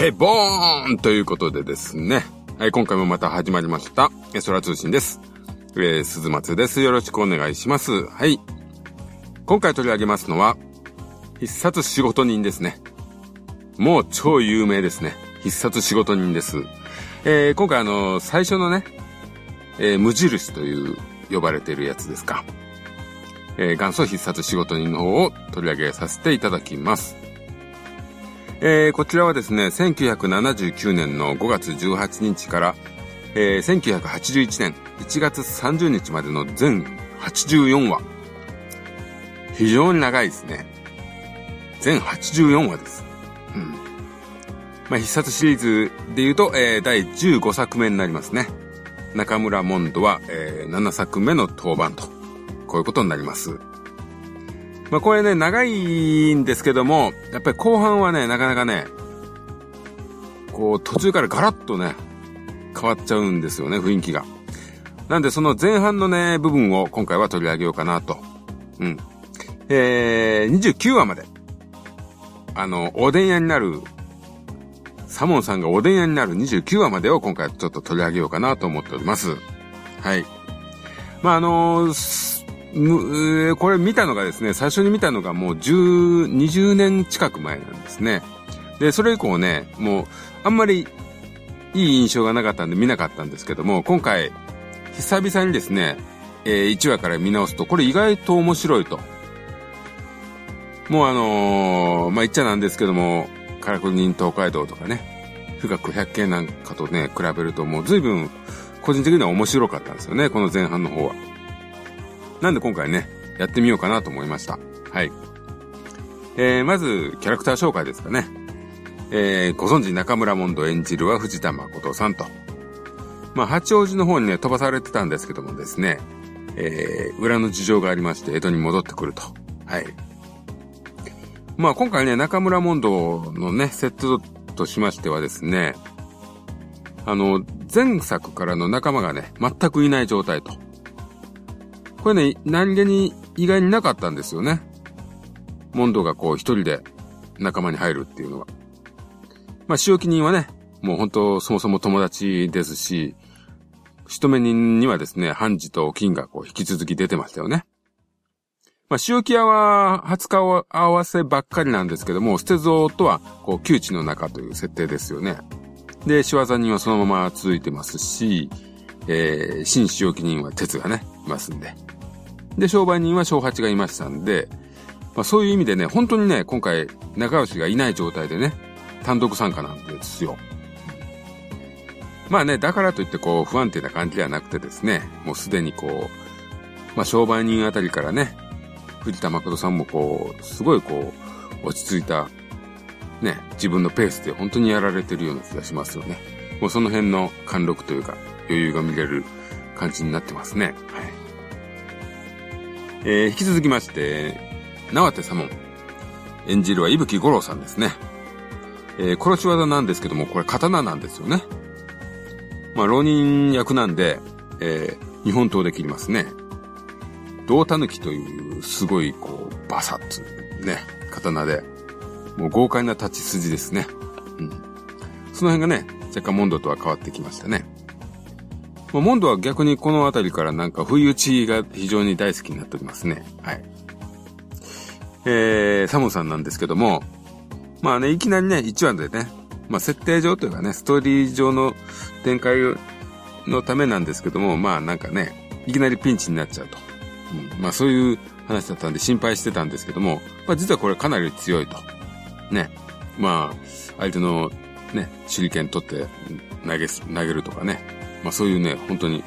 ケボーンということでですね。はい、今回もまた始まりました。空通信です。えー、鈴松です。よろしくお願いします。はい。今回取り上げますのは、必殺仕事人ですね。もう超有名ですね。必殺仕事人です。えー、今回あの、最初のね、えー、無印という呼ばれているやつですか。えー、元祖必殺仕事人の方を取り上げさせていただきます。えー、こちらはですね、1979年の5月18日から、えー、1981年1月30日までの全84話。非常に長いですね。全84話です。うん。まあ、必殺シリーズで言うと、えー、第15作目になりますね。中村モンドは、えー、7作目の登板と。こういうことになります。まあ、これね、長いんですけども、やっぱり後半はね、なかなかね、こう、途中からガラッとね、変わっちゃうんですよね、雰囲気が。なんで、その前半のね、部分を今回は取り上げようかなと。うん。えー、29話まで。あの、おでん屋になる、サモンさんがおでん屋になる29話までを今回ちょっと取り上げようかなと思っております。はい。まあ、あのーむ、これ見たのがですね、最初に見たのがもう10、20年近く前なんですね。で、それ以降ね、もう、あんまりいい印象がなかったんで見なかったんですけども、今回、久々にですね、えー、1話から見直すと、これ意外と面白いと。もうあのー、まあ、言っちゃなんですけども、カラクリ人東海道とかね、富岳百景なんかとね、比べるともう随分、個人的には面白かったんですよね、この前半の方は。なんで今回ね、やってみようかなと思いました。はい。えー、まず、キャラクター紹介ですかね。えー、ご存知中村モンド演じるは藤田誠さんと。まあ、八王子の方にね、飛ばされてたんですけどもですね、えー、裏の事情がありまして、江戸に戻ってくると。はい。まあ、今回ね、中村モンドのね、セットとしましてはですね、あの、前作からの仲間がね、全くいない状態と。これね、何気に意外になかったんですよね。モンドがこう一人で仲間に入るっていうのは。まあ、仕置き人はね、もう本当そもそも友達ですし、仕留め人にはですね、ハンジと金がこう引き続き出てましたよね。まあ、塩木屋は20日を合わせばっかりなんですけども、捨て像とは、こう、窮地の中という設定ですよね。で、仕業人はそのまま続いてますし、えー、新塩木人は鉄がね、ますんで。で、商売人は小八がいましたんで、まあ、そういう意味でね、本当にね、今回、仲良しがいない状態でね、単独参加なんですよ。まあね、だからといってこう、不安定な感じではなくてですね、もうすでにこう、まあ商売人あたりからね、藤田誠さんもこう、すごいこう、落ち着いた、ね、自分のペースで本当にやられてるような気がしますよね。もうその辺の貫禄というか、余裕が見れる感じになってますね。はい。えー、引き続きまして、縄手左門。演じるは伊吹五郎さんですね。えー、殺し技なんですけども、これ刀なんですよね。まあ、浪人役なんで、えー、日本刀で切りますね。胴狸というすごいこう、バサッツね、刀で、もう豪快な立ち筋ですね。うん。その辺がね、若干モンドとは変わってきましたね。ま、モンドは逆にこの辺りからなんか不意打ちが非常に大好きになっておりますね。はい。えー、サムさんなんですけども、まあね、いきなりね、1話でね、まあ設定上というかね、ストーリー上の展開のためなんですけども、まあなんかね、いきなりピンチになっちゃうと。うん、まあそういう話だったんで心配してたんですけども、まあ実はこれかなり強いと。ね。まあ、相手のね、手裏剣取って投げ、投げるとかね。まあそういうね、本当に、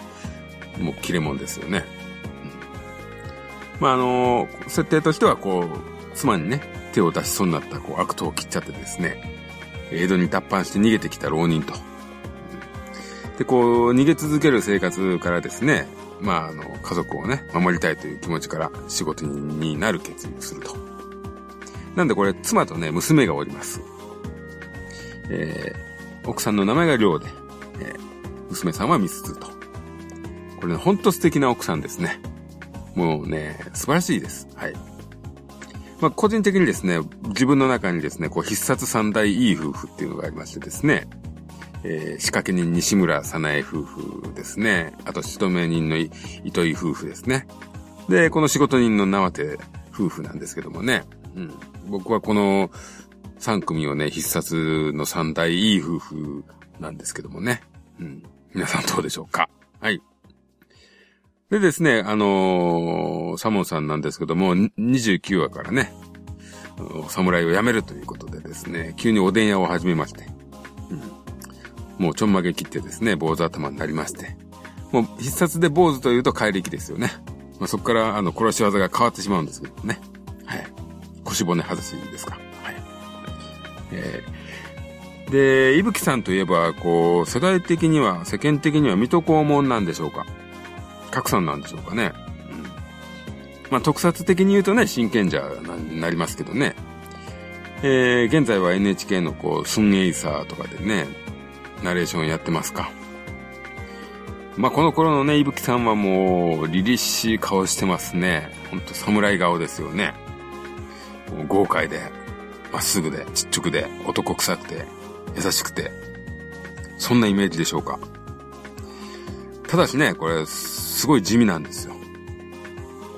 もう切れ者ですよね。まああの、設定としてはこう、妻にね、手を出しそうになったこう悪党を切っちゃってですね、江戸に脱藩して逃げてきた浪人と。で、こう、逃げ続ける生活からですね、まあ、あの、家族をね、守りたいという気持ちから仕事になる決意をすると。なんでこれ、妻とね、娘がおります。えー、奥さんの名前が亮で、えー、娘さんはミスズと。これね、ほんと素敵な奥さんですね。もうね、素晴らしいです。はい。まあ、個人的にですね、自分の中にですね、こう必殺三大いい夫婦っていうのがありましてですね、えー、仕掛け人西村さなえ夫婦ですね。あと、仕留め人の糸井夫婦ですね。で、この仕事人の縄手夫婦なんですけどもね。うん。僕はこの3組をね、必殺の三大いい夫婦なんですけどもね。うん。皆さんどうでしょうか？はい。でですね、あのー、サモンさんなんですけども、29話からね、侍を辞めるということでですね、急におでん屋を始めまして、うん、もうちょんまげ切ってですね、坊主頭になりまして、もう必殺で坊主というと怪力ですよね。まあ、そこから、あの、殺し技が変わってしまうんですけどね。はい。腰骨外しですか。はい。えー、で、いぶきさんといえば、こう、世代的には、世間的には水戸黄門なんでしょうか。格さんなんでしょうかね。うん。まあ、特撮的に言うとね、真剣者になりますけどね。えー、現在は NHK のこう、スンエイサーとかでね、ナレーションやってますか。まあ、この頃のね、いぶきさんはもう、凛々しい顔してますね。ほんと侍顔ですよね。豪快で、まっすぐで、ちっちゃくで、男臭くて、優しくて、そんなイメージでしょうか。ただしね、これ、すごい地味なんですよ。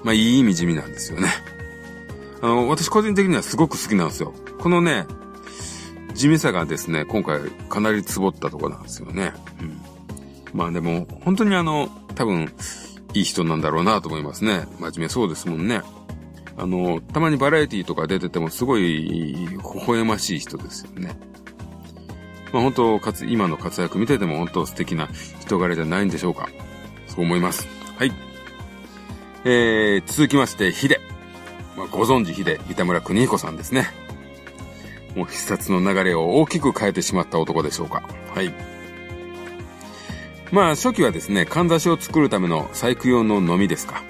まあ、いい意味地味なんですよね。あの、私個人的にはすごく好きなんですよ。このね、地味さがですね、今回かなりつぼったとこなんですよね。うん。まあでも、本当にあの、多分、いい人なんだろうなと思いますね。真面目そうですもんね。あの、たまにバラエティとか出ててもすごい、微笑ましい人ですよね。まあ本当、かつ、今の活躍見てても本当素敵な人柄じゃないんでしょうか。そう思います。はい。えー、続きまして、ヒデ。まあ、ご存知ヒデ、三田村邦彦さんですね。もう必殺の流れを大きく変えてしまった男でしょうか。はい。まあ、初期はですね、かんざしを作るための細工用ののみですか。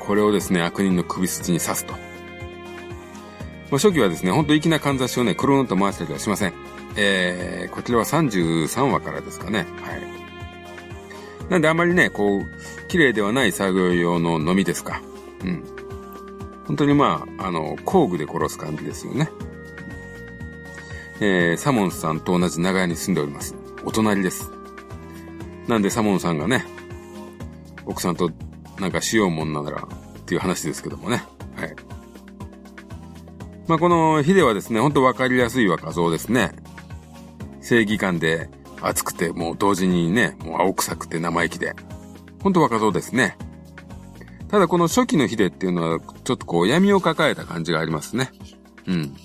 これをですね、悪人の首筋に刺すと。まあ、初期はですね、ほんと粋なかんざしをね、くるんと回したりはしません。えー、こちらは33話からですかね。はい。なんであまりね、こう、綺麗ではない作業用ののみですか。うん。本当にまあ、あの、工具で殺す感じですよね。えー、サモンさんと同じ長屋に住んでおります。お隣です。なんでサモンさんがね、奥さんとなんかしようもんならっていう話ですけどもね。はい。まあ、このヒデはですね、ほんとわかりやすい若造ですね。正義感で熱くて、もう同時にね、もう青臭くて生意気で。ほんと若造ですね。ただこの初期のヒデっていうのは、ちょっとこう闇を抱えた感じがありますね。うん。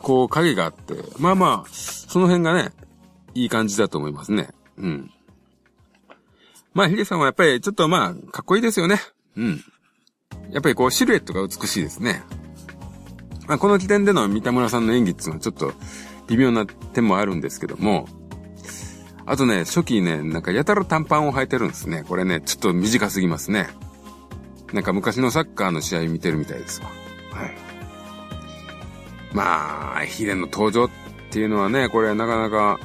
こう影があって、まあまあ、その辺がね、いい感じだと思いますね。うん。まあ、ヒデさんはやっぱりちょっとまあ、かっこいいですよね。うん。やっぱりこうシルエットが美しいですね。まあ、この時点での三田村さんの演技っていうのはちょっと微妙な点もあるんですけども、あとね、初期ね、なんかやたら短パンを履いてるんですね。これね、ちょっと短すぎますね。なんか昔のサッカーの試合見てるみたいですわ。はい。まあ、ヒデの登場っていうのはね、これなかなか、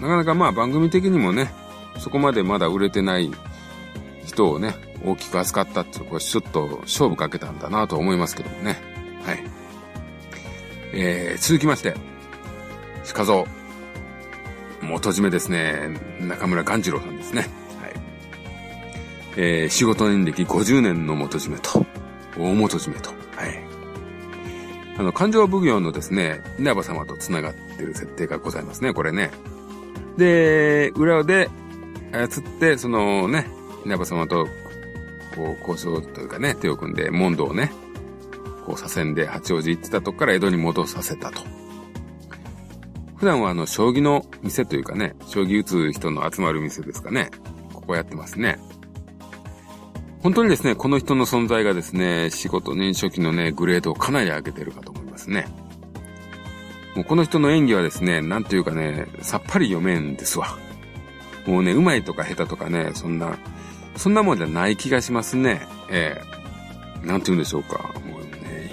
なかなかまあ番組的にもね、そこまでまだ売れてない人をね、大きく扱ったっていうのはこれちょっと勝負かけたんだなと思いますけどもね。はい。えー、続きまして、鹿蔵。元締めですね。中村鴈治郎さんですね。はい。えー、仕事年歴50年の元締めと、大元締めと、はい。あの、勘定奉行のですね、稲葉様と繋がってる設定がございますね、これね。で、裏で操って、そのね、稲葉様と、こう、交渉というかね、手を組んで、問答をね、こう、左遷で八王子行ってたとこから江戸に戻させたと。普段はあの、将棋の店というかね、将棋打つ人の集まる店ですかね。ここやってますね。本当にですね、この人の存在がですね、仕事年初期のね、グレードをかなり上げてるかと思いますね。もうこの人の演技はですね、なんというかね、さっぱり読めんですわ。もうね、うまいとか下手とかね、そんな、そんなもんじゃない気がしますね。ええー、なんて言うんでしょうか。もう、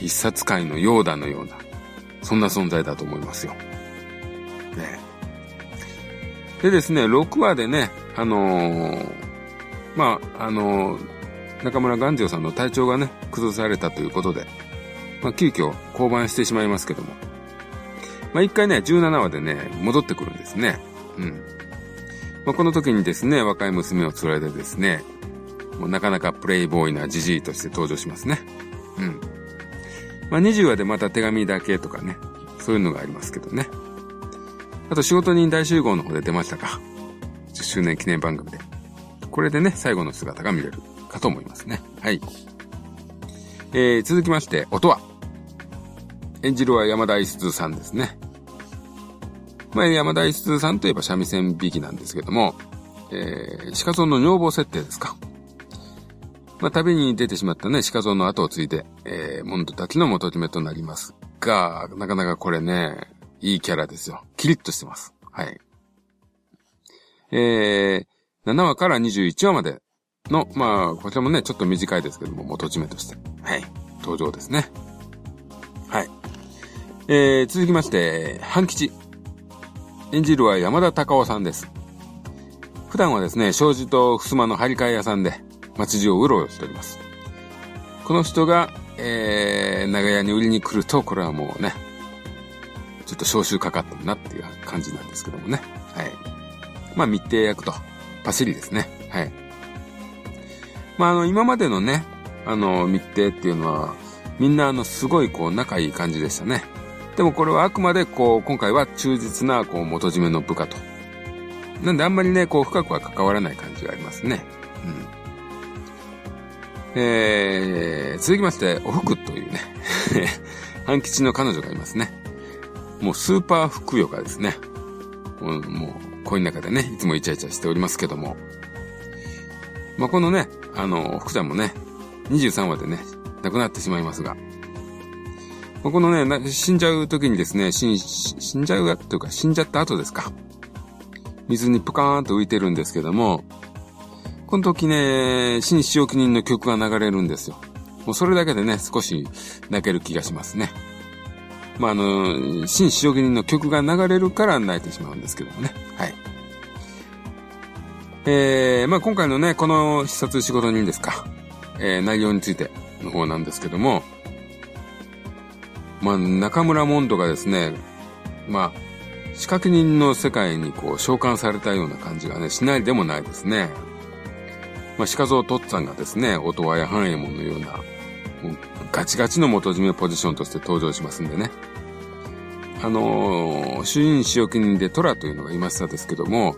必殺界のヨーダのような、そんな存在だと思いますよ。ね。でですね、6話でね、あのー、まあ、あのー、中村元次さんの体調がね、崩されたということで、まあ、急遽降板してしまいますけども。まあ、一回ね、17話でね、戻ってくるんですね。うん。まあ、この時にですね、若い娘を連れてですね、もうなかなかプレイボーイなジジイとして登場しますね。うん。まあ、20話でまた手紙だけとかね、そういうのがありますけどね。あと仕事人大集合の方で出ましたか。10周年記念番組で。これでね、最後の姿が見れるかと思いますね。はい。えー、続きまして、音は。演じるは山田一通さんですね。まあ、山田一通さんといえば三味線引きなんですけども、えー、鹿像の女房設定ですか。まあ、旅に出てしまったね、鹿像の後を継いで、えー、モンドたちの元締めとなりますが、なかなかこれね、いいキャラですよ。キリッとしてます。はい。えー、7話から21話までの、まあ、こちらもね、ちょっと短いですけども、元締めとして、はい、登場ですね。はい。えー、続きまして、半吉。演じるは山田隆夫さんです。普段はですね、障子と襖の張り替え屋さんで、街中をうろうろしております。この人が、えー、長屋に売りに来ると、これはもうね、ちょっと招集かかってるなっていう感じなんですけどもね。はい。まあ、密偵役と、パシリですね。はい。まあ、あの、今までのね、あの、密偵っていうのは、みんなあの、すごいこう、仲いい感じでしたね。でもこれはあくまでこう、今回は忠実なこう、元締めの部下と。なんであんまりね、こう、深くは関わらない感じがありますね。うん。えー、続きまして、おふくというね、半吉の彼女がいますね。もうスーパーふくよかですね。もう、もう恋の中でね、いつもイチャイチャしておりますけども。まあ、このね、あの、福ちゃんもね、23話でね、亡くなってしまいますが、まあ、このね、死んじゃう時にですね、死ん、死んじゃうというか、死んじゃった後ですか。水にプカーンと浮いてるんですけども、この時ね、新使用記人の曲が流れるんですよ。もうそれだけでね、少し泣ける気がしますね。まあ、あの、新使用記人の曲が流れるから泣いてしまうんですけどもね。はい。えー、まあ今回のね、この必殺仕事人ですか。えー、内容についての方なんですけども、まあ中村モンドがですね、まあ、仕掛け人の世界にこう召喚されたような感じがね、しないでもないですね。まあ、鹿像とっつぁんがですね、音羽や半右衛門のような、ガチガチの元締めポジションとして登場しますんでね。あのー、主任使用記人で虎というのがいましたですけども、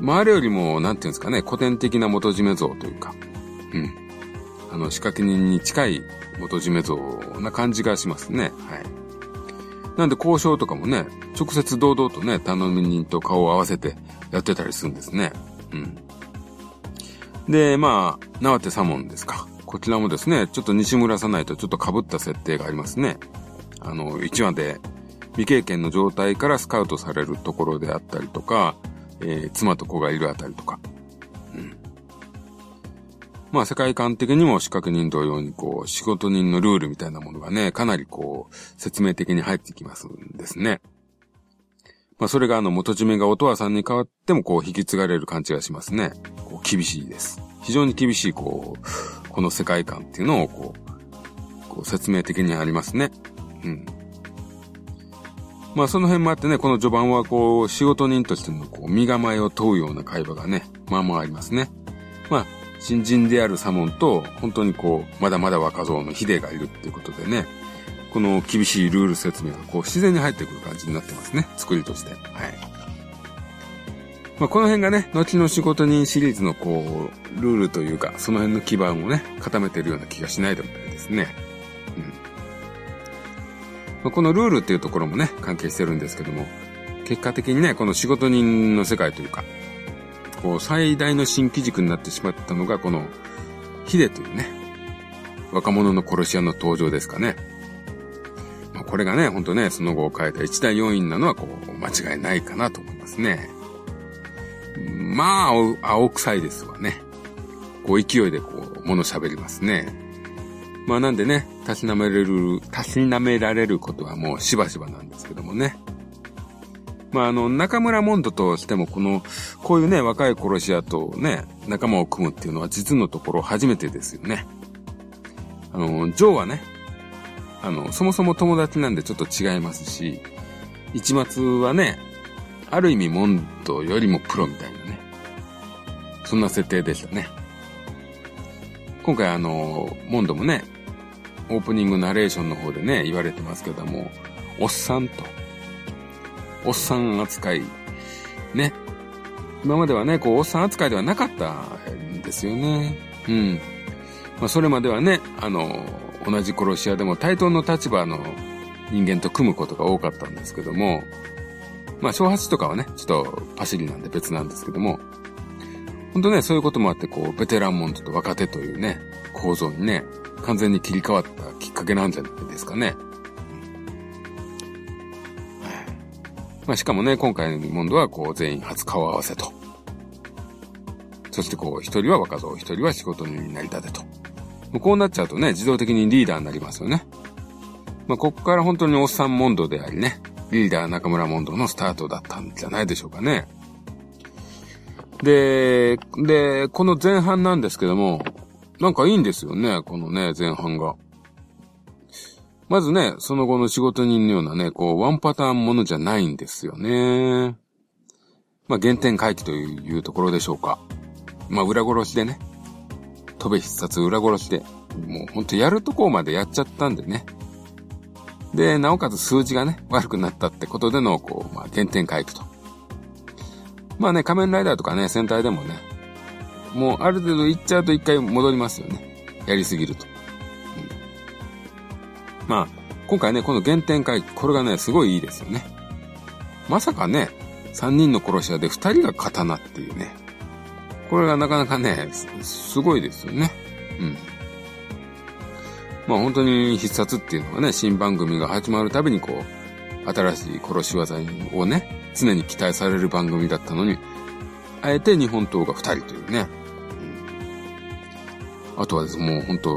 まあ、あれよりも、なんていうんですかね、古典的な元締め像というか、うん。あの、仕掛け人に近い元締め像な感じがしますね。はい。なんで交渉とかもね、直接堂々とね、頼み人と顔を合わせてやってたりするんですね。うん。で、まあ、縄手左門ですか。こちらもですね、ちょっと西村さないとちょっと被った設定がありますね。あの、1話で未経験の状態からスカウトされるところであったりとか、えー、妻と子がいるあたりとか。うん。まあ世界観的にも資格人同様にこう、仕事人のルールみたいなものがね、かなりこう、説明的に入ってきますんですね。まあそれがあの元締めが音羽さんに変わってもこう引き継がれる感じがしますね。こう厳しいです。非常に厳しいこう、この世界観っていうのをこう、こう説明的にありますね。うん。まあその辺もあってね、この序盤はこう、仕事人としてのこう、身構えを問うような会話がね、まあまあありますね。まあ、新人であるサモンと、本当にこう、まだまだ若造のヒデがいるっていうことでね、この厳しいルール説明がこう、自然に入ってくる感じになってますね。作りとして。はい。まあこの辺がね、後の仕事人シリーズのこう、ルールというか、その辺の基盤をね、固めてるような気がしないでもないですね。うんまあ、このルールっていうところもね、関係してるんですけども、結果的にね、この仕事人の世界というか、こう、最大の新機軸になってしまったのが、この、ヒデというね、若者の殺し屋の登場ですかね。これがね、ほんとね、その後を変えた一大要因なのは、こう、間違いないかなと思いますね。まあ、青臭いですわね。こう、勢いでこう、物喋りますね。まあなんでね、たしなめれる、たしなめられることはもうしばしばなんですけどもね。まああの、中村モンドとしてもこの、こういうね、若い殺し屋とね、仲間を組むっていうのは実のところ初めてですよね。あの、ジョーはね、あの、そもそも友達なんでちょっと違いますし、一末はね、ある意味モンドよりもプロみたいなね。そんな設定でしたね。今回あの、モンドもね、オープニングナレーションの方でね、言われてますけども、おっさんと、おっさん扱い、ね。今まではね、こう、おっさん扱いではなかったんですよね。うん。まあ、それまではね、あの、同じ殺し屋でも対等の立場の人間と組むことが多かったんですけども、まあ、小八とかはね、ちょっとパシリなんで別なんですけども、本当ね、そういうこともあって、こう、ベテランモンドと若手というね、構造にね、完全に切り替わったきっかけなんじゃないですかね。まあ、しかもね、今回のモンドは、こう、全員初顔合わせと。そしてこう、一人は若造、一人は仕事人になりたてと。もうこうなっちゃうとね、自動的にリーダーになりますよね。まあ、ここから本当におっさんモンドでありね、リーダー中村モンドのスタートだったんじゃないでしょうかね。で、で、この前半なんですけども、なんかいいんですよね、このね、前半が。まずね、その後の仕事人のようなね、こう、ワンパターンものじゃないんですよね。まあ、原点回帰というところでしょうか。まあ、裏殺しでね、飛べ必殺裏殺しで、もうほんとやるとこまでやっちゃったんでね。で、なおかつ数字がね、悪くなったってことでの、こう、まあ、原点回帰と。まあね、仮面ライダーとかね、戦隊でもね、もうある程度行っちゃうと一回戻りますよね。やりすぎると。うん、まあ、今回ね、この原点回帰、これがね、すごいいいですよね。まさかね、三人の殺し屋で二人が刀っていうね。これがなかなかね、すごいですよね。うん。まあ本当に必殺っていうのはね、新番組が始まるたびにこう、新しい殺し技をね、常に期待される番組だったのに、あえて日本刀が二人というね。うんあとはですもう本当、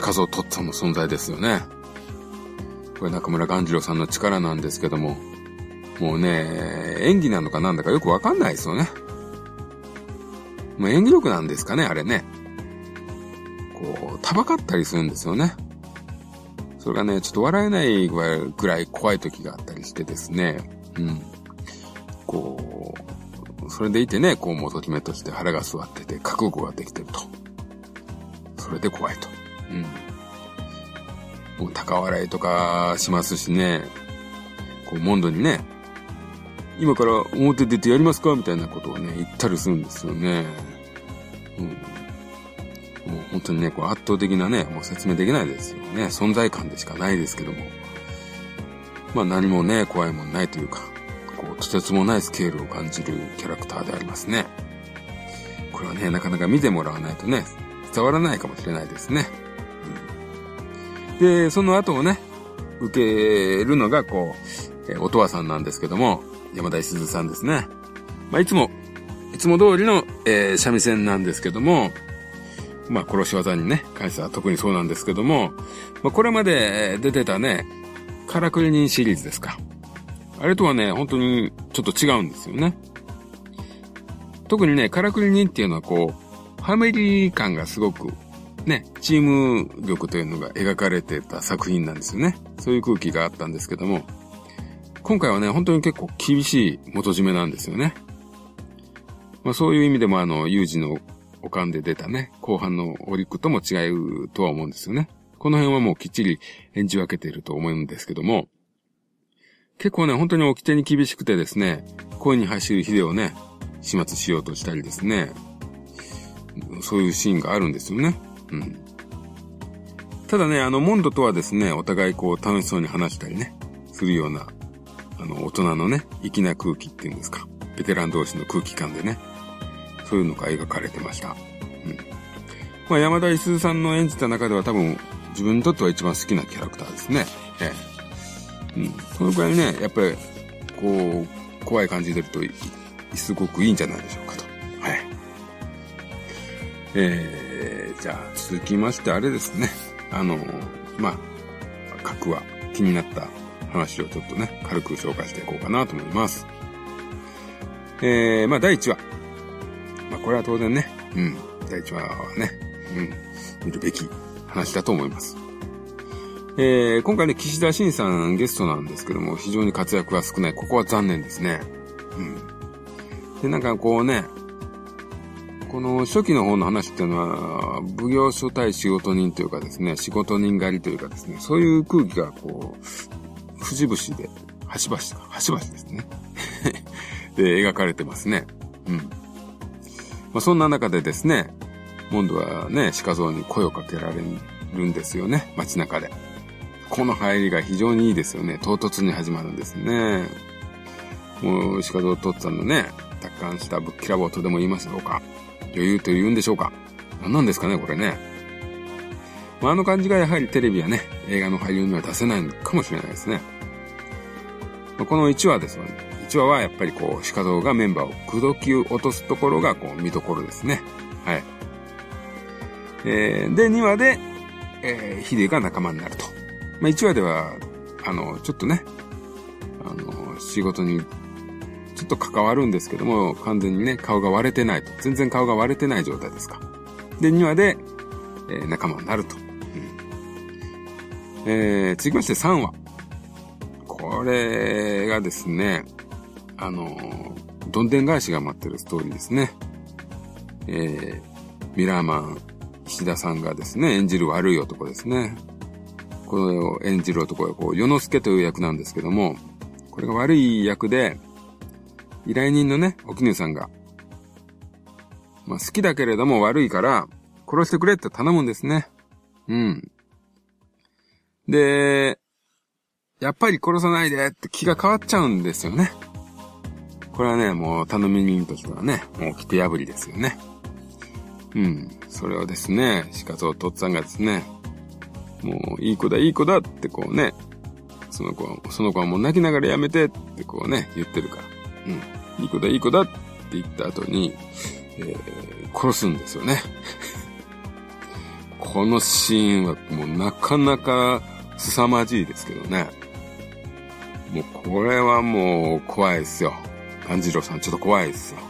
鹿蔵とっつぁんの存在ですよね。これ中村鴈治郎さんの力なんですけども、もうね、演技なのかなんだかよくわかんないですよね。もう演技力なんですかね、あれね。こう、たばかったりするんですよね。それがね、ちょっと笑えないぐらい怖い時があったりしてですね。うん。こう、それでいてね、こう、元決めとして腹が座ってて、覚悟ができてると。それで怖いと。うん。もう高笑いとかしますしね、こう、モンドにね、今から表出てやりますか？みたいなことをね、言ったりするんですよね。うん。もう本当にね、こう圧倒的なね、もう説明できないですよね。存在感でしかないですけども。まあ何もね、怖いもんないというか、こう、とてつもないスケールを感じるキャラクターでありますね。これはね、なかなか見てもらわないとね、伝わらないかもしれないですね。うん、で、その後をね、受けるのが、こう、えおとわさんなんですけども、山田すずさんですね。まあ、いつも、つも通りの、えー、三味線なんですけども、まあ、殺し技にね、関しては特にそうなんですけども、まあ、これまで出てたね、カラクリニンシリーズですか。あれとはね、本当にちょっと違うんですよね。特にね、カラクリニンっていうのはこう、ファミリー感がすごく、ね、チーム力というのが描かれてた作品なんですよね。そういう空気があったんですけども、今回はね、本当に結構厳しい元締めなんですよね。まあそういう意味でもあの、有事のおかんで出たね、後半のオリックとも違うとは思うんですよね。この辺はもうきっちり演じ分けていると思うんですけども、結構ね、本当に掟に厳しくてですね、声に走る秀をね、始末しようとしたりですね、そういうシーンがあるんですよね。うん。ただね、あの、モンドとはですね、お互いこう楽しそうに話したりね、するようなあの、大人のね、粋な空気っていうんですか。ベテラン同士の空気感でね。そういうのが描かれてました。うん。まあ、山田五さんの演じた中では多分、自分にとっては一番好きなキャラクターですね。ええ。うん。そのくらいね、やっぱり、こう、怖い感じでると、すごくいいんじゃないでしょうかと。はい。えー、じゃあ、続きまして、あれですね。あの、まあ、核は気になった話をちょっとね、軽く紹介していこうかなと思います。えー、まあ第1話。まあこれは当然ね、うん、第1話はね、うん、見るべき話だと思います。えー、今回ね、岸田新さんゲストなんですけども、非常に活躍が少ない。ここは残念ですね。うん。で、なんかこうね、この初期の方の話っていうのは、奉行所対仕事人というかですね、仕事人狩りというかですね、そういう空気がこう、節々で、端々か、端々ですね。で、描かれてますね。うん。まあ、そんな中でですね、モンドはね、鹿像に声をかけられるんですよね、街中で。この入りが非常にいいですよね。唐突に始まるんですね。もう、鹿像とっつぁんのね、達観したぶっきらぼうとでも言いますでしょうか。余裕と言うんでしょうか何なんですかね、これね。まあ、あの感じがやはりテレビやね、映画の俳優には出せないのかもしれないですね。ま、この1話ですよね。1話はやっぱりこう、鹿像がメンバーを口説き落とすところがこう、見どころですね。はい。えー、で、2話で、えー、ヒデが仲間になると。まあ、1話では、あの、ちょっとね、あの、仕事にちょっと関わるんですけども、完全にね、顔が割れてないと。全然顔が割れてない状態ですか。で、2話で、えー、仲間になると。うん、えー、続きまして3話。これがですね、あのどんでん返しが待ってるストーリーですね。えー、ミラーマン、石田さんがですね、演じる悪い男ですね。これを演じる男は、こう、世之助という役なんですけども、これが悪い役で、依頼人のね、お絹さんが、まあ、好きだけれども悪いから、殺してくれって頼むんですね。うん。で、やっぱり殺さないでって気が変わっちゃうんですよね。これはね、もう頼み人としてはね、もう規定破りですよね。うん。それをですね、しかととっつぁんがですね、もういい子だいい子だってこうね、その子は、その子はもう泣きながらやめてってこうね、言ってるから。うん。いい子だいい子だって言った後に、えー、殺すんですよね。このシーンはもうなかなか凄まじいですけどね。もうこれはもう怖いですよ。炭治郎さんちょっと怖いですよ。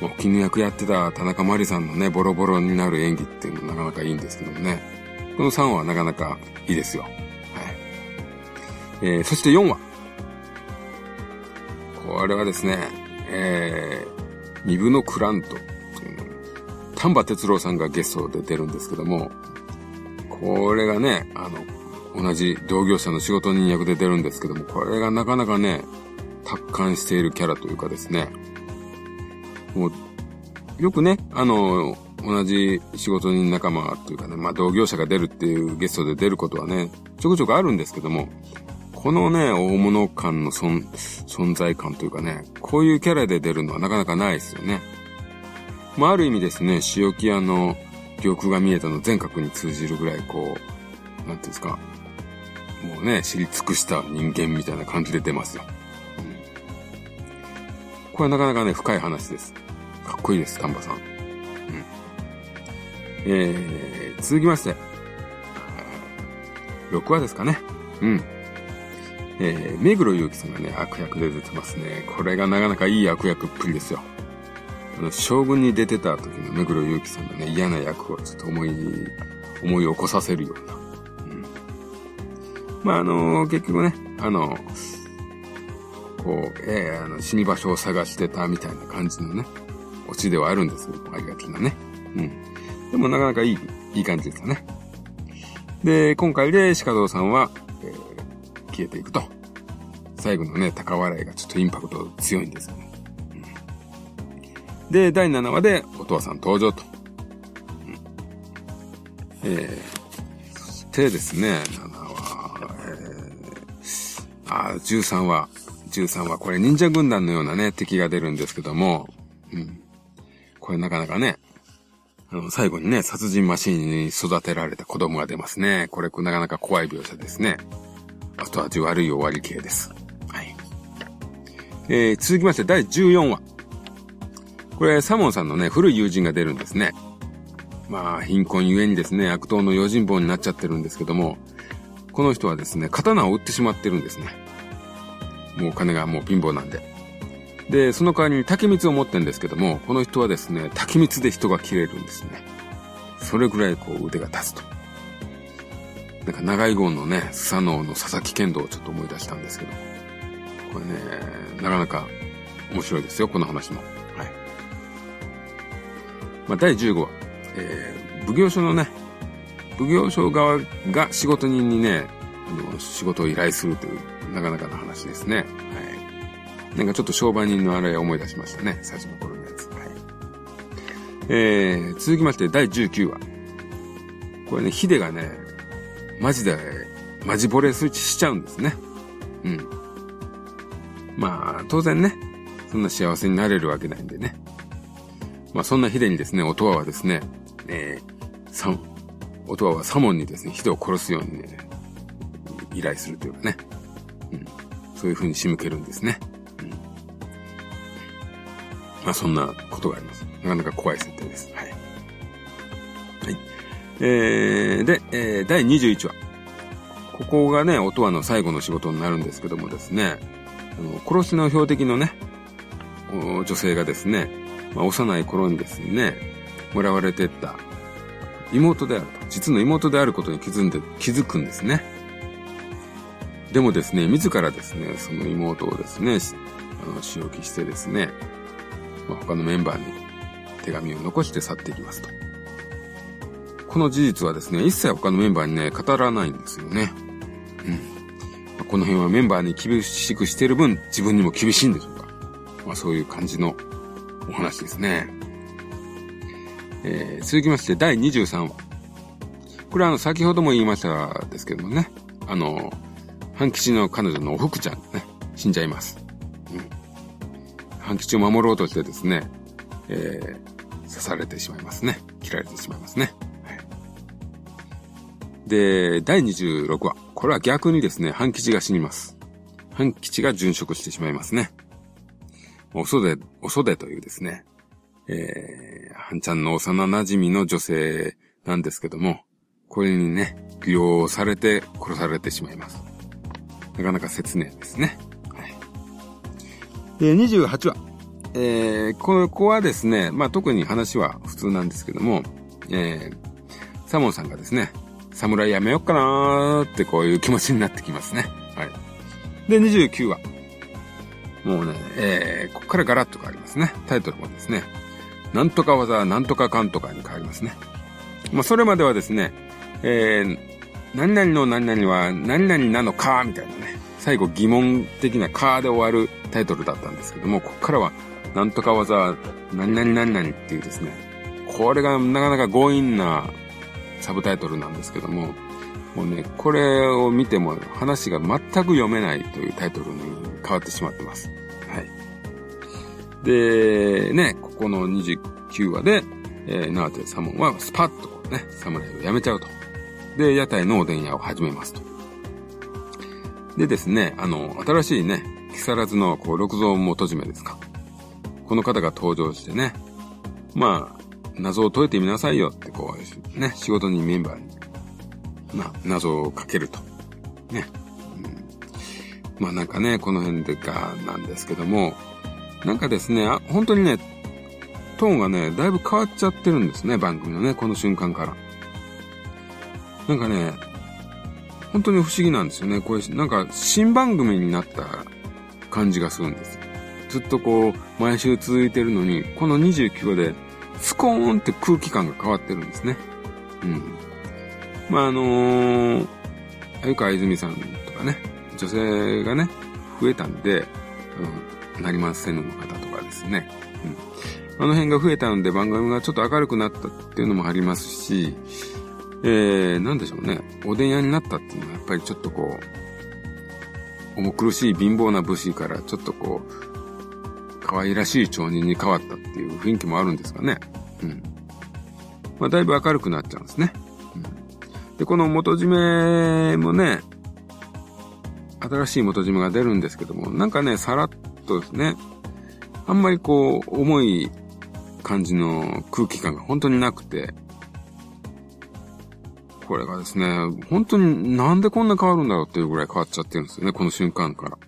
もう絹役やってた田中真理さんのね、ボロボロになる演技っていうのもなかなかいいんですけどもね。この3話はなかなかいいですよ。はい。えー、そして4話。これはですね、えー、二部のクラント、丹波哲郎さんがゲストで出るんですけども、これがね、あの、同じ同業者の仕事人役で出るんですけども、これがなかなかね、達観しているキャラというかですね、もう、よくね、あの、同じ仕事人仲間というかね、まあ同業者が出るっていうゲストで出ることはね、ちょくちょくあるんですけども、このね、大物感の存存在感というかね、こういうキャラで出るのはなかなかないですよね。まあ、ある意味ですね、塩木屋の玉が見えたの全角に通じるぐらい、こう、なんていうんですか、もうね、知り尽くした人間みたいな感じで出ますよ。これはなかなかね、深い話です。かっこいいです、丹波さん。うん。えー、続きまして、6話ですかね。うん。えー、目黒祐樹さんがね、悪役で出てますね。これがなかなかいい悪役っぷりですよ。あの、将軍に出てた時の目黒祐樹さんのね、嫌な役をちょっと思い、思い起こさせるような。うん。まあ、あのー、結局ね、あの、こう、えー、あの、死に場所を探してたみたいな感じのね、オチではあるんですけど、ありがちなね。うん。でもなかなかいい、いい感じですよね。で、今回で鹿堂さんはえ、消えていくと。最後のね、高笑いがちょっとインパクト強いんですよね。うん、で、第7話でお父さん登場と。うん、えー、そしてですね、7話、えー、あ、13話、13話、これ忍者軍団のようなね、敵が出るんですけども、うん。これなかなかね、あの、最後にね、殺人マシンに育てられた子供が出ますね。これなかなか怖い描写ですね。後味悪い終わり系です。はい。えー、続きまして第14話。これ、サモンさんのね、古い友人が出るんですね。まあ、貧困ゆえにですね、悪党の用心棒になっちゃってるんですけども、この人はですね、刀を売ってしまってるんですね。もうお金がもう貧乏なんで。で、その代わりに竹光を持ってるんですけども、この人はですね、竹光で人が切れるんですね。それぐらいこう腕が立つと。なんか長い号のね、スサノオの佐々木剣道をちょっと思い出したんですけど、これね、なかなか面白いですよ、この話も。はい。まあ、第15話、えー、奉行所のね、奉行所側が仕事人にね、あの、仕事を依頼するという、なかなかな話ですね。はい。なんかちょっと商売人のあれ思い出しましたね、最初の頃のやつ。はい。えー、続きまして第19話。これね、ヒデがね、マジで、マジボレスイッチしちゃうんですね。うん。まあ、当然ね、そんな幸せになれるわけないんでね。まあ、そんなヒデにですね、オトワはですね、えー、サオトワはサモンにですね、ヒデを殺すようにね、依頼するというかね。うん。そういう風に仕向けるんですね。うん。まあ、そんなことがあります。なかなか怖い設定です。はい。はい。えー、で、えー、第21話。ここがね、オトワの最後の仕事になるんですけどもですね、あの、殺しの標的のね、女性がですね、まあ、幼い頃にですね、もらわれてった妹であると、実の妹であることに気づんで、気づくんですね。でもですね、自らですね、その妹をですね、あの、仕置きしてですね、まあ、他のメンバーに手紙を残して去っていきますと。この事実はですね、一切他のメンバーにね、語らないんですよね。うん。この辺はメンバーに厳しくしてる分、自分にも厳しいんでしょうか。まあそういう感じのお話ですね。えー、続きまして第23話。これはあの、先ほども言いましたですけどもね。あの、半吉の彼女のお福ちゃんね、死んじゃいます。うん。半吉を守ろうとしてですね、えー、刺されてしまいますね。切られてしまいますね。はい。で、第26話。これは逆にですね、半吉が死にます。半吉が殉職してしまいますね。お袖、お袖というですね、えー、半ちゃんの幼馴染の女性なんですけども、これにね、利用されて殺されてしまいます。なかなか切念ですね。はい。で、28話。えー、この子はですね、まあ、特に話は普通なんですけども、えー、サモンさんがですね、侍やめよっかなーってこういう気持ちになってきますね。はい。で、29話。もうね、えー、ここからガラッと変わりますね。タイトルもですね、なんとか技、なんとかかんとかに変わりますね。まあ、それまではですね、えー、何々の何々は何々なのか、みたいなね、最後疑問的なかで終わるタイトルだったんですけども、ここからは、なんとか技、何々何々っていうですね、これがなかなか強引なサブタイトルなんですけども、もうね、これを見ても話が全く読めないというタイトルに変わってしまってます。はい。で、ね、ここの29話で、えー、ナーテサモンはスパッとこうね、侍を辞めちゃうと。で、屋台のおでん屋を始めますと。でですね、あの、新しいね、木更津のこう六蔵元締めですか。この方が登場してね、まあ、謎を解いてみなさいよってこう、ね、仕事にメンバーに、まあ、謎をかけると。ね。うん、まあなんかね、この辺でか、なんですけども、なんかですね、あ本当にね、トーンがね、だいぶ変わっちゃってるんですね、番組のね、この瞬間から。なんかね、本当に不思議なんですよね。これ、なんか新番組になった感じがするんです。ずっとこう、毎週続いてるのに、この29話でスコーンって空気感が変わってるんですね。うん。まあ、あのー、あゆかいずみさんとかね、女性がね、増えたんで、うん、なりませんの方とかですね。うん。あの辺が増えたので番組がちょっと明るくなったっていうのもありますし、えー、なんでしょうね。おでん屋になったっていうのはやっぱりちょっとこう、重苦しい貧乏な武士からちょっとこう、可愛らしい町人に変わったっていう雰囲気もあるんですかね。うん。まあ、だいぶ明るくなっちゃうんですね。うん、で、この元締めもね、新しい元締めが出るんですけども、なんかね、さらっとですね、あんまりこう、重い感じの空気感が本当になくて、これがですね、本当になんでこんな変わるんだろうっていうぐらい変わっちゃってるんですよね、この瞬間から。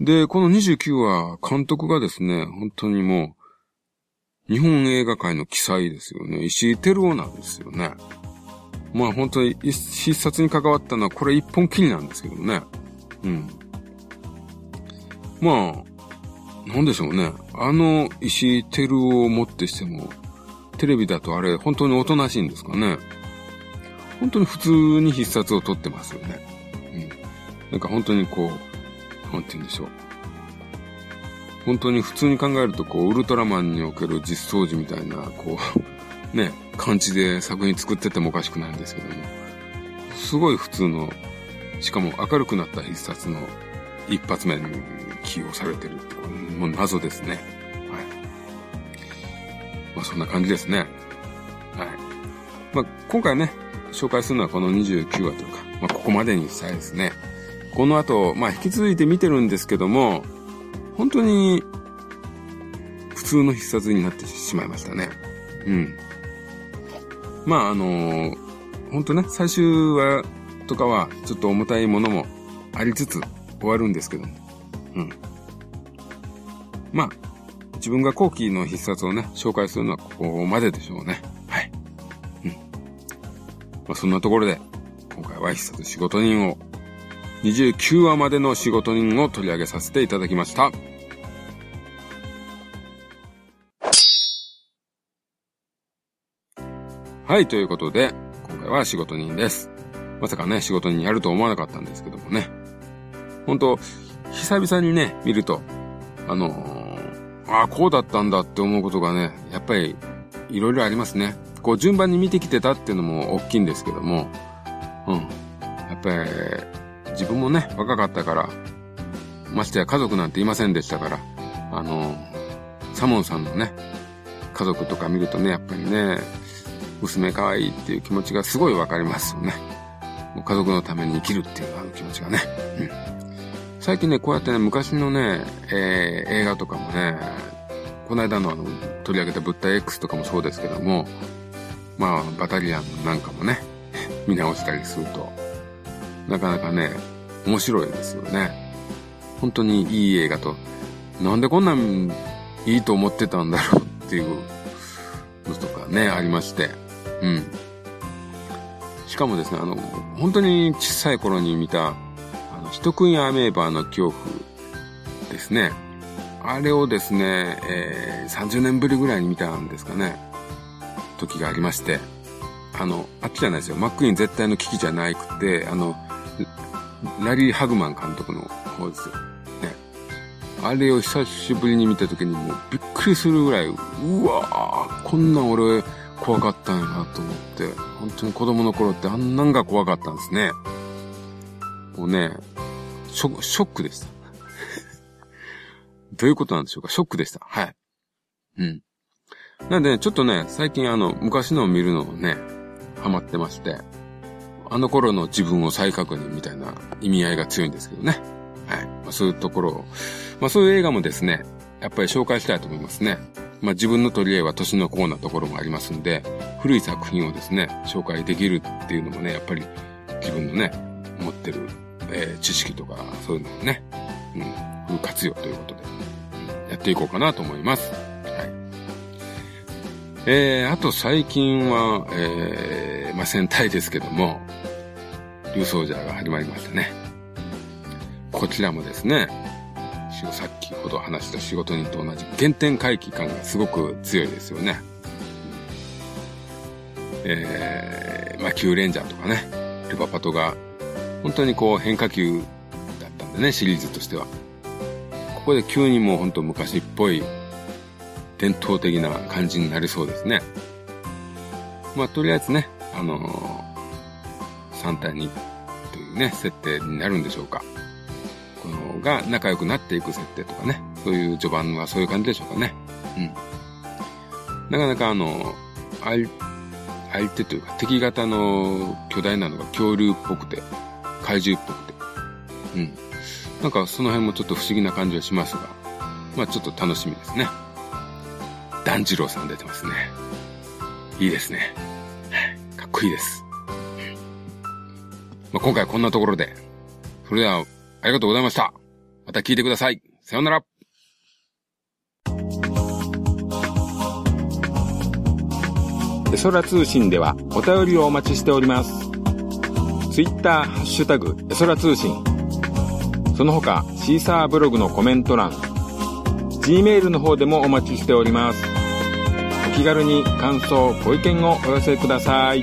で、この29話、監督がですね、本当にもう、日本映画界の記載ですよね。石井照夫なんですよね。まあ本当に必殺に関わったのはこれ一本きりなんですけどね。うん。まあ、なんでしょうね。あの石テルをもってしても、テレビだとあれ本当におとなしいんですかね。本当に普通に必殺を取ってますよね。うん。なんか本当にこう、なんて言うんでしょう。本当に普通に考えると、こう、ウルトラマンにおける実装時みたいな、こう、ね、感じで作品作っててもおかしくないんですけども、すごい普通の、しかも明るくなった必殺の一発目に起用されてるって、もう謎ですね。まあそんな感じですね。はい。まあ今回ね、紹介するのはこの29話というか、まあここまでにしたいですね。この後、まあ引き続いて見てるんですけども、本当に普通の必殺になってしまいましたね。うん。まああのー、本当ね、最終話とかはちょっと重たいものもありつつ終わるんですけども。うん。まあ、自分が後期の必殺をね、紹介するのはここまででしょうね。はい。うん。まあそんなところで、今回は必殺仕事人を29話までの仕事人を取り上げさせていただきました。はい、ということで、今回は仕事人です。まさかね、仕事人やると思わなかったんですけどもね。本当久々にね、見ると、あの、ああ、こうだったんだって思うことがね、やっぱり、いろいろありますね。こう、順番に見てきてたっていうのも大きいんですけども、うん。やっぱり、自分もね、若かったから、ましてや家族なんていませんでしたから、あの、サモンさんのね、家族とか見るとね、やっぱりね、娘可愛いっていう気持ちがすごいわかりますよね。もう家族のために生きるっていうあの気持ちがね。うん。最近ね、こうやってね、昔のね、えー、映画とかもね、この間のあの、取り上げた物体 X とかもそうですけども、まあ、バタリアンなんかもね、見直したりすると、なかなかね、面白いですよね。本当にいい映画と、なんでこんなんいいと思ってたんだろうっていうのとかね、ありまして。うん。しかもですね、あの、本当に小さい頃に見た、あの、人食いアメーバーの恐怖ですね。あれをですね、えー、30年ぶりぐらいに見たんですかね。時がありまして。あの、あっちじゃないですよ。マックイーン絶対の危機じゃなくて、あの、ラリー・ハグマン監督の方ですよ。ね。あれを久しぶりに見た時にもうびっくりするぐらい、うわーこんなん俺怖かったんやなと思って、本当に子供の頃ってあんなんが怖かったんですね。もうね、ショショックでした。どういうことなんでしょうか？ショックでした。はい。うん。なんで、ね、ちょっとね、最近あの、昔のを見るのをね、ハマってまして、あの頃の自分を再確認みたいな意味合いが強いんですけどね。はい。まあ、そういうところを、まあそういう映画もですね、やっぱり紹介したいと思いますね。まあ自分の取り合いは年の功なところもありますんで、古い作品をですね、紹介できるっていうのもね、やっぱり自分のね、持ってる、えー、知識とかそういうのをね、うん、フル活用ということで、うん、やっていこうかなと思います。はい。えー、あと最近は、えー、まあ戦隊ですけども、竜奏者が始まりましたね。こちらもですね、さっきほど話した仕事人と同じ原点回帰感がすごく強いですよね。えー、まあ、キューレンジャーとかね、ルパパトが、本当にこう変化球だったんでね、シリーズとしては。ここで急にもう本当昔っぽい伝統的な感じになりそうですね。まあ、とりあえずね、あのー3対2というね、設定になるんでしょうか。この、が仲良くなっていく設定とかね、そういう序盤はそういう感じでしょうかね。うん。なかなかあの、相相手というか敵型の巨大なのが恐竜っぽくて、怪獣っぽくて。うん。なんかその辺もちょっと不思議な感じはしますが、まあちょっと楽しみですね。団次郎さん出てますね。いいですね。かっこいいです。まあ、今回はこんなところで。それでは、ありがとうございました。また聞いてください。さようなら。エソラ通信ではお便りをお待ちしております。ツイッター、ハッシュタグ、エソラ通信。その他、シーサーブログのコメント欄、Gmail の方でもお待ちしております。お気軽に感想、ご意見をお寄せください。